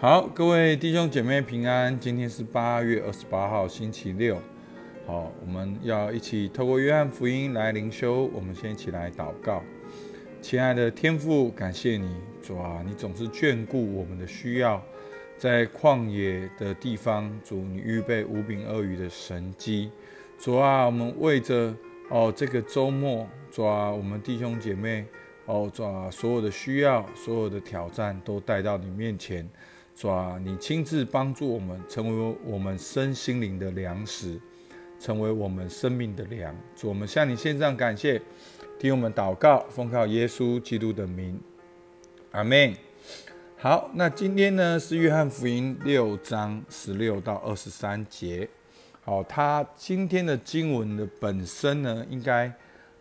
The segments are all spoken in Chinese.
好，各位弟兄姐妹平安。今天是八月二十八号，星期六。好，我们要一起透过约翰福音来灵修。我们先一起来祷告。亲爱的天父，感谢你，主啊，你总是眷顾我们的需要。在旷野的地方，主你预备五饼二鱼的神机。主啊，我们为着哦这个周末，主啊，我们弟兄姐妹哦主啊，所有的需要，所有的挑战都带到你面前。主啊，你亲自帮助我们，成为我们身心灵的粮食，成为我们生命的粮。主，我们向你献上感谢，听我们祷告，奉靠耶稣基督的名，阿门。好，那今天呢是约翰福音六章十六到二十三节。好，他今天的经文的本身呢，应该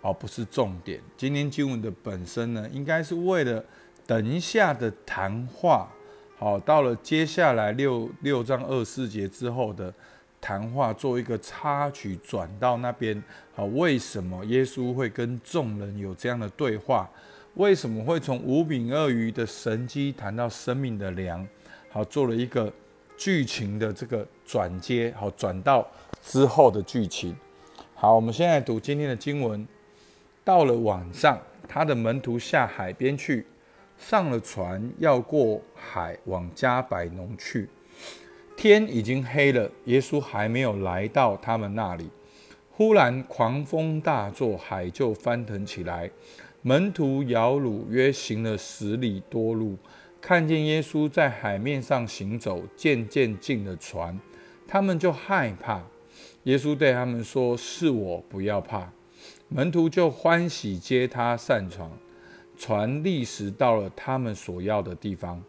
哦不是重点。今天经文的本身呢，应该是为了等一下的谈话。好，到了接下来六六章二四节之后的谈话，做一个插曲，转到那边。好，为什么耶稣会跟众人有这样的对话？为什么会从五饼二鱼的神机谈到生命的粮？好，做了一个剧情的这个转接。好，转到之后的剧情。好，我们现在读今天的经文。到了晚上，他的门徒下海边去。上了船，要过海往加百农去。天已经黑了，耶稣还没有来到他们那里。忽然狂风大作，海就翻腾起来。门徒摇橹约行了十里多路，看见耶稣在海面上行走，渐渐进了船，他们就害怕。耶稣对他们说：“是我，不要怕。”门徒就欢喜接他上船。船立时到了他们所要的地方。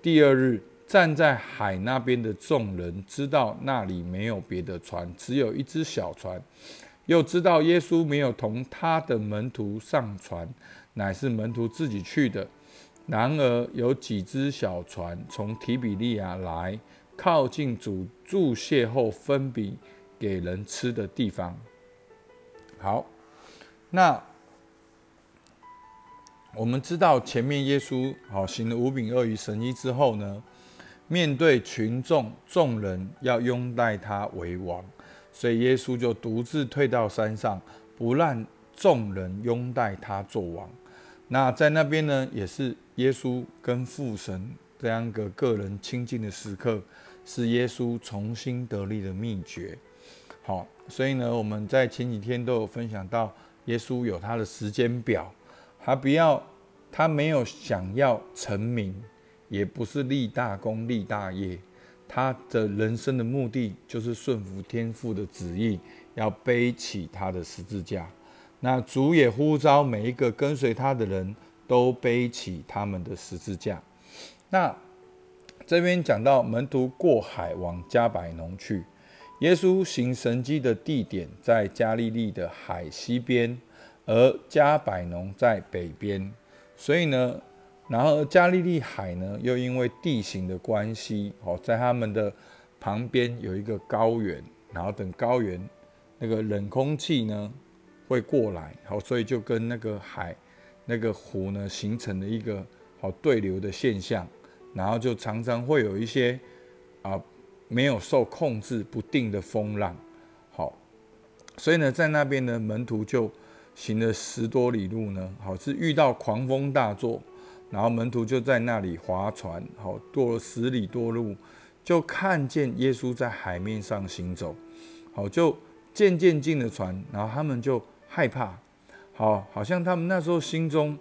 第二日，站在海那边的众人知道那里没有别的船，只有一只小船。又知道耶稣没有同他的门徒上船，乃是门徒自己去的。然而有几只小船从提比利亚来，靠近主注谢后分比给人吃的地方。好，那。我们知道前面耶稣好行了五饼二鱼神医之后呢，面对群众众人要拥戴他为王，所以耶稣就独自退到山上，不让众人拥戴他做王。那在那边呢，也是耶稣跟父神这样个个人亲近的时刻，是耶稣重新得力的秘诀。好，所以呢，我们在前几天都有分享到，耶稣有他的时间表。他不要，他没有想要成名，也不是立大功、立大业。他的人生的目的就是顺服天父的旨意，要背起他的十字架。那主也呼召每一个跟随他的人都背起他们的十字架。那这边讲到门徒过海往加百农去，耶稣行神迹的地点在加利利的海西边。而加百农在北边，所以呢，然后加利利海呢，又因为地形的关系，哦，在他们的旁边有一个高原，然后等高原那个冷空气呢会过来，好，所以就跟那个海那个湖呢形成了一个好对流的现象，然后就常常会有一些啊没有受控制不定的风浪，好，所以呢，在那边呢，门徒就。行了十多里路呢，好是遇到狂风大作，然后门徒就在那里划船，好过了十里多路，就看见耶稣在海面上行走，好就渐渐进了船，然后他们就害怕，好好像他们那时候心中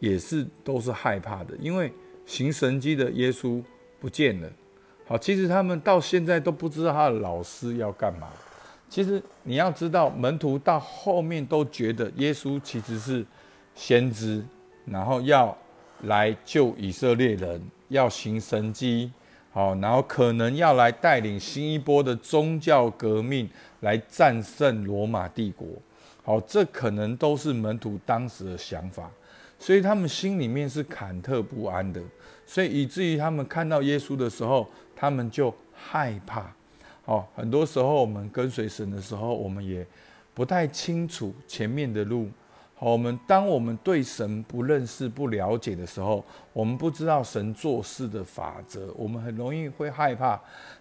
也是都是害怕的，因为行神迹的耶稣不见了，好其实他们到现在都不知道他的老师要干嘛。其实你要知道，门徒到后面都觉得耶稣其实是先知，然后要来救以色列人，要行神迹，好，然后可能要来带领新一波的宗教革命，来战胜罗马帝国，好，这可能都是门徒当时的想法，所以他们心里面是忐忑不安的，所以以至于他们看到耶稣的时候，他们就害怕。好，很多时候我们跟随神的时候，我们也不太清楚前面的路，好，我们当我们对神不认识、不了解的时候，我们不知道神做事的法则，我们很容易会害怕。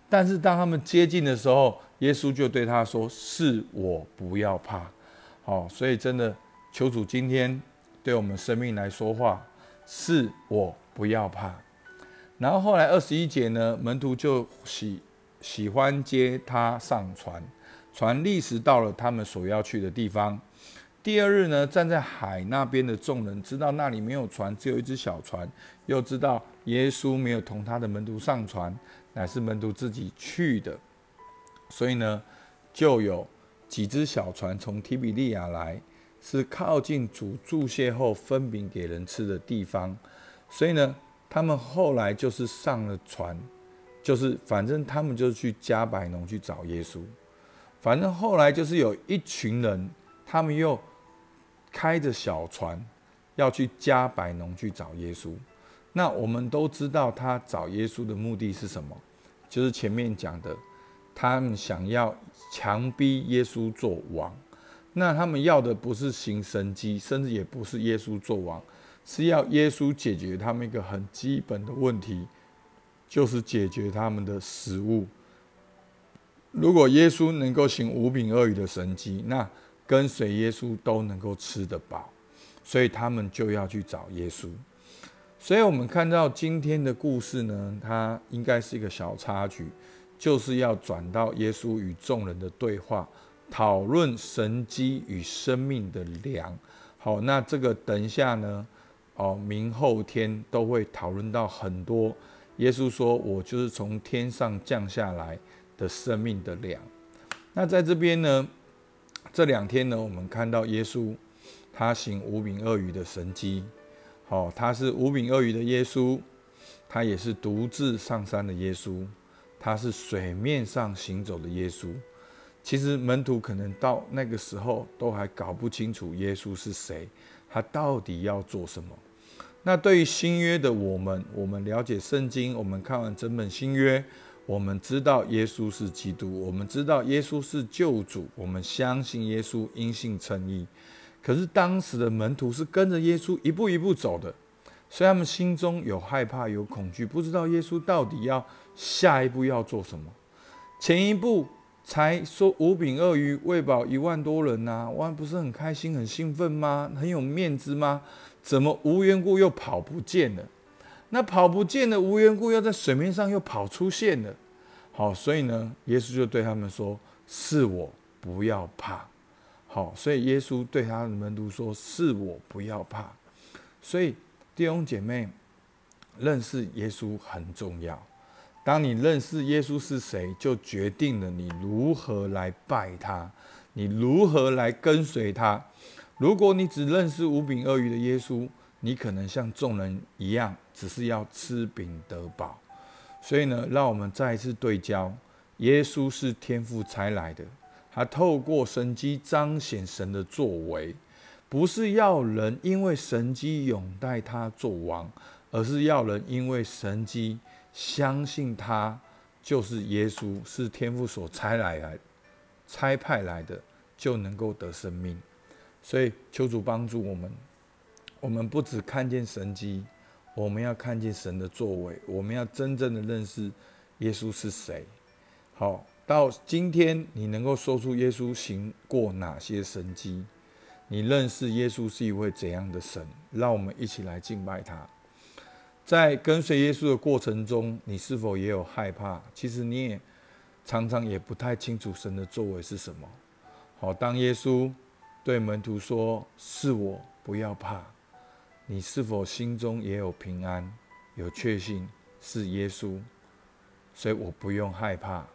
但是当他们接近的时候，耶稣就对他说：“是我，不要怕。”好，所以真的求主今天对我们生命来说话：“是我，不要怕。”然后后来二十一节呢，门徒就喜喜欢接他上船，船立时到了他们所要去的地方。第二日呢，站在海那边的众人知道那里没有船，只有一只小船，又知道耶稣没有同他的门徒上船，乃是门徒自己去的，所以呢，就有几只小船从提比利亚来，是靠近主注谢后分饼给人吃的地方，所以呢，他们后来就是上了船，就是反正他们就是去加百农去找耶稣，反正后来就是有一群人，他们又。开着小船要去加百农去找耶稣，那我们都知道他找耶稣的目的是什么？就是前面讲的，他们想要强逼耶稣做王。那他们要的不是行神迹，甚至也不是耶稣做王，是要耶稣解决他们一个很基本的问题，就是解决他们的食物。如果耶稣能够行五饼二鱼的神迹，那跟随耶稣都能够吃得饱，所以他们就要去找耶稣。所以我们看到今天的故事呢，它应该是一个小插曲，就是要转到耶稣与众人的对话，讨论神机与生命的粮。好，那这个等一下呢，哦，明后天都会讨论到很多。耶稣说：“我就是从天上降下来的生命的粮。”那在这边呢？这两天呢，我们看到耶稣他行五饼二鱼的神迹，好，他是五饼二鱼的耶稣，他也是独自上山的耶稣，他是水面上行走的耶稣。其实门徒可能到那个时候都还搞不清楚耶稣是谁，他到底要做什么。那对于新约的我们，我们了解圣经，我们看完整本新约。我们知道耶稣是基督，我们知道耶稣是救主，我们相信耶稣因信称义。可是当时的门徒是跟着耶稣一步一步走的，所以他们心中有害怕、有恐惧，不知道耶稣到底要下一步要做什么。前一步才说五饼二鱼喂饱一万多人呐，哇，不是很开心、很兴奋吗？很有面子吗？怎么无缘故又跑不见了？那跑不见的无缘故又在水面上又跑出现了，好，所以呢，耶稣就对他们说：“是我，不要怕。”好，所以耶稣对他的门徒说：“是我，不要怕。”所以弟兄姐妹，认识耶稣很重要。当你认识耶稣是谁，就决定了你如何来拜他，你如何来跟随他。如果你只认识五饼二鱼的耶稣，你可能像众人一样，只是要吃饼得饱，所以呢，让我们再一次对焦：耶稣是天父才来的，他透过神机彰显神的作为，不是要人因为神机拥戴他做王，而是要人因为神机相信他就是耶稣，是天父所差来来差派来的，就能够得生命。所以求主帮助我们。我们不只看见神迹，我们要看见神的作为。我们要真正的认识耶稣是谁。好，到今天你能够说出耶稣行过哪些神迹？你认识耶稣是一位怎样的神？让我们一起来敬拜他。在跟随耶稣的过程中，你是否也有害怕？其实你也常常也不太清楚神的作为是什么。好，当耶稣对门徒说：“是我，不要怕。”你是否心中也有平安、有确信是耶稣？所以我不用害怕，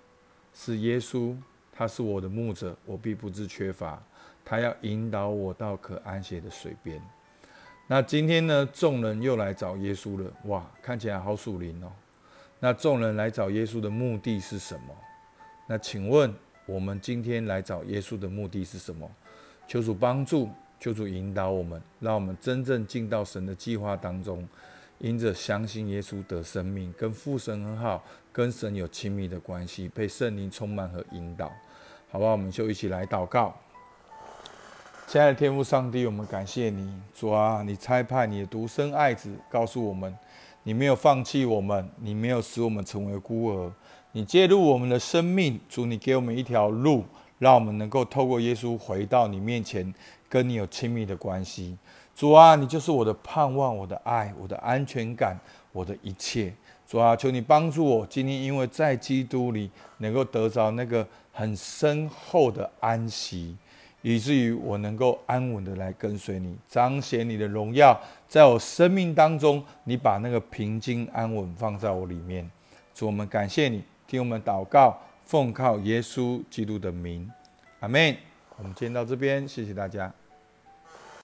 是耶稣，他是我的牧者，我必不至缺乏。他要引导我到可安歇的水边。那今天呢？众人又来找耶稣了。哇，看起来好属灵哦。那众人来找耶稣的目的是什么？那请问我们今天来找耶稣的目的是什么？求主帮助。求主引导我们，让我们真正进到神的计划当中，因着相信耶稣得生命，跟父神很好，跟神有亲密的关系，被圣灵充满和引导，好不好？我们就一起来祷告。亲爱的天父上帝，我们感谢你，主啊，你差派你的独生爱子告诉我们，你没有放弃我们，你没有使我们成为孤儿，你介入我们的生命，主，你给我们一条路，让我们能够透过耶稣回到你面前，跟你有亲密的关系。主啊，你就是我的盼望，我的爱，我的安全感，我的一切。主啊，求你帮助我，今天因为在基督里能够得着那个很深厚的安息。以至于我能够安稳的来跟随你，彰显你的荣耀，在我生命当中，你把那个平静安稳放在我里面。主，我们感谢你，听我们祷告，奉靠耶稣基督的名，阿门。我们今天到这边，谢谢大家。